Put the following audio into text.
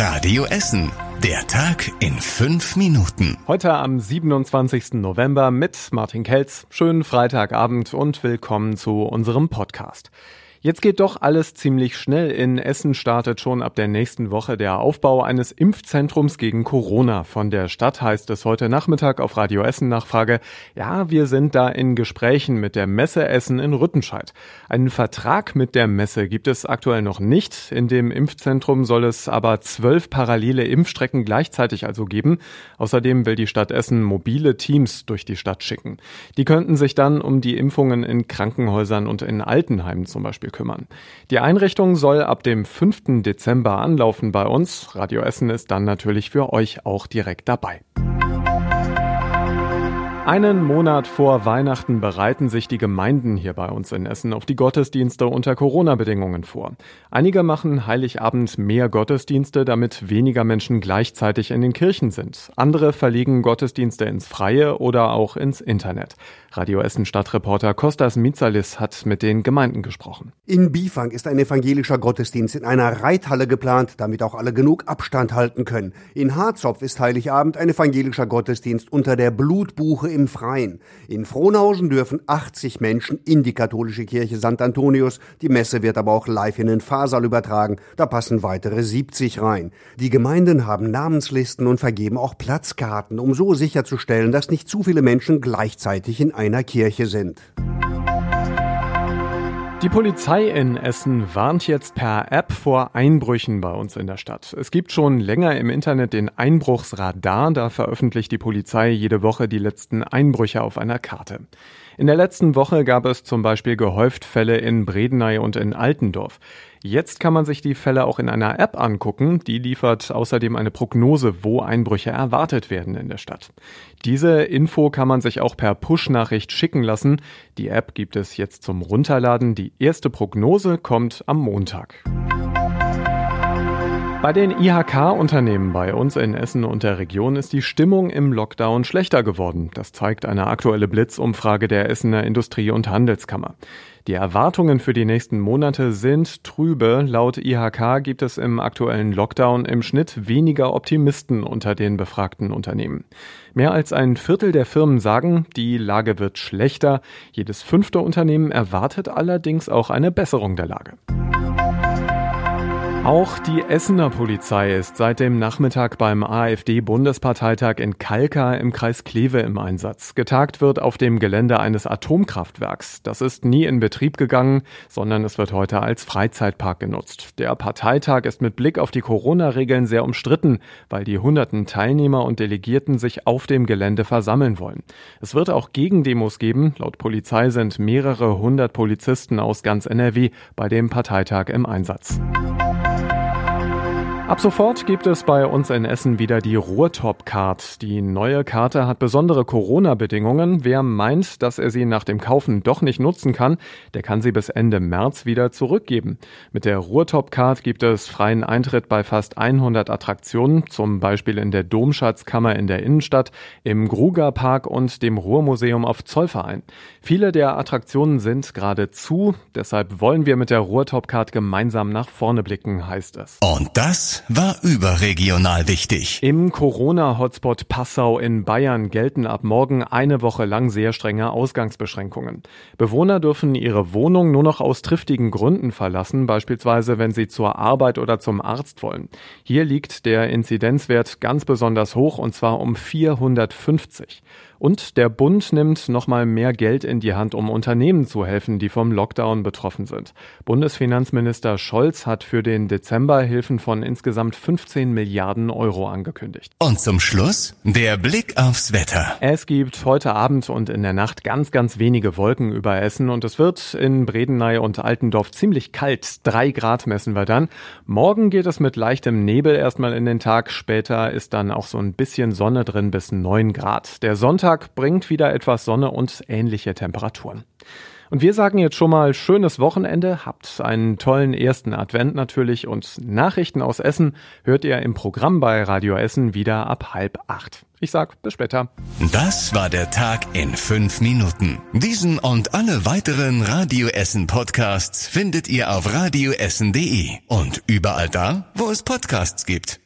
Radio Essen. Der Tag in fünf Minuten. Heute am 27. November mit Martin Kelz. Schönen Freitagabend und willkommen zu unserem Podcast. Jetzt geht doch alles ziemlich schnell. In Essen startet schon ab der nächsten Woche der Aufbau eines Impfzentrums gegen Corona. Von der Stadt heißt es heute Nachmittag auf Radio Essen Nachfrage, ja, wir sind da in Gesprächen mit der Messe Essen in Rüttenscheid. Einen Vertrag mit der Messe gibt es aktuell noch nicht. In dem Impfzentrum soll es aber zwölf parallele Impfstrecken gleichzeitig also geben. Außerdem will die Stadt Essen mobile Teams durch die Stadt schicken. Die könnten sich dann um die Impfungen in Krankenhäusern und in Altenheimen zum Beispiel Beispiel kümmern. Die Einrichtung soll ab dem 5. Dezember anlaufen bei uns. Radio Essen ist dann natürlich für euch auch direkt dabei. Einen Monat vor Weihnachten bereiten sich die Gemeinden hier bei uns in Essen auf die Gottesdienste unter Corona-Bedingungen vor. Einige machen Heiligabend mehr Gottesdienste, damit weniger Menschen gleichzeitig in den Kirchen sind. Andere verlegen Gottesdienste ins Freie oder auch ins Internet. Radio Essen Stadtreporter Kostas Mitsalis hat mit den Gemeinden gesprochen. In Bifang ist ein evangelischer Gottesdienst in einer Reithalle geplant, damit auch alle genug Abstand halten können. In Harzopf ist Heiligabend ein evangelischer Gottesdienst unter der Blutbuche im Freien. In Frohnhausen dürfen 80 Menschen in die katholische Kirche St. Antonius. Die Messe wird aber auch live in den Pfarrsaal übertragen. Da passen weitere 70 rein. Die Gemeinden haben Namenslisten und vergeben auch Platzkarten, um so sicherzustellen, dass nicht zu viele Menschen gleichzeitig in einer Kirche sind. Die Polizei in Essen warnt jetzt per App vor Einbrüchen bei uns in der Stadt. Es gibt schon länger im Internet den Einbruchsradar, da veröffentlicht die Polizei jede Woche die letzten Einbrüche auf einer Karte. In der letzten Woche gab es zum Beispiel gehäuft Fälle in Bredeney und in Altendorf. Jetzt kann man sich die Fälle auch in einer App angucken. Die liefert außerdem eine Prognose, wo Einbrüche erwartet werden in der Stadt. Diese Info kann man sich auch per Push-Nachricht schicken lassen. Die App gibt es jetzt zum Runterladen. Die erste Prognose kommt am Montag. Bei den IHK-Unternehmen bei uns in Essen und der Region ist die Stimmung im Lockdown schlechter geworden. Das zeigt eine aktuelle Blitzumfrage der Essener Industrie- und Handelskammer. Die Erwartungen für die nächsten Monate sind trübe. Laut IHK gibt es im aktuellen Lockdown im Schnitt weniger Optimisten unter den befragten Unternehmen. Mehr als ein Viertel der Firmen sagen, die Lage wird schlechter. Jedes fünfte Unternehmen erwartet allerdings auch eine Besserung der Lage. Auch die Essener Polizei ist seit dem Nachmittag beim AfD-Bundesparteitag in Kalka im Kreis Kleve im Einsatz. Getagt wird auf dem Gelände eines Atomkraftwerks. Das ist nie in Betrieb gegangen, sondern es wird heute als Freizeitpark genutzt. Der Parteitag ist mit Blick auf die Corona-Regeln sehr umstritten, weil die hunderten Teilnehmer und Delegierten sich auf dem Gelände versammeln wollen. Es wird auch Gegendemos geben. Laut Polizei sind mehrere hundert Polizisten aus ganz NRW bei dem Parteitag im Einsatz. Ab sofort gibt es bei uns in Essen wieder die Ruhrtop-Card. Die neue Karte hat besondere Corona-Bedingungen. Wer meint, dass er sie nach dem Kaufen doch nicht nutzen kann, der kann sie bis Ende März wieder zurückgeben. Mit der Ruhrtop-Card gibt es freien Eintritt bei fast 100 Attraktionen, zum Beispiel in der Domschatzkammer in der Innenstadt, im Gruger Park und dem Ruhrmuseum auf Zollverein. Viele der Attraktionen sind gerade zu, deshalb wollen wir mit der Ruhrtop-Card gemeinsam nach vorne blicken, heißt es. Und das war überregional wichtig. Im Corona-Hotspot Passau in Bayern gelten ab morgen eine Woche lang sehr strenge Ausgangsbeschränkungen. Bewohner dürfen ihre Wohnung nur noch aus triftigen Gründen verlassen, beispielsweise wenn sie zur Arbeit oder zum Arzt wollen. Hier liegt der Inzidenzwert ganz besonders hoch und zwar um 450. Und der Bund nimmt nochmal mehr Geld in die Hand, um Unternehmen zu helfen, die vom Lockdown betroffen sind. Bundesfinanzminister Scholz hat für den Dezember Hilfen von insgesamt 15 Milliarden Euro angekündigt. Und zum Schluss der Blick aufs Wetter. Es gibt heute Abend und in der Nacht ganz, ganz wenige Wolken über Essen und es wird in Bredeney und Altendorf ziemlich kalt. Drei Grad messen wir dann. Morgen geht es mit leichtem Nebel erstmal in den Tag. Später ist dann auch so ein bisschen Sonne drin bis neun Grad. Der Sonntag Sonntag bringt wieder etwas Sonne und ähnliche Temperaturen. Und wir sagen jetzt schon mal schönes Wochenende, habt einen tollen ersten Advent natürlich und Nachrichten aus Essen hört ihr im Programm bei Radio Essen wieder ab halb acht. Ich sag bis später. Das war der Tag in fünf Minuten. Diesen und alle weiteren Radio Essen Podcasts findet ihr auf radioessen.de und überall da, wo es Podcasts gibt.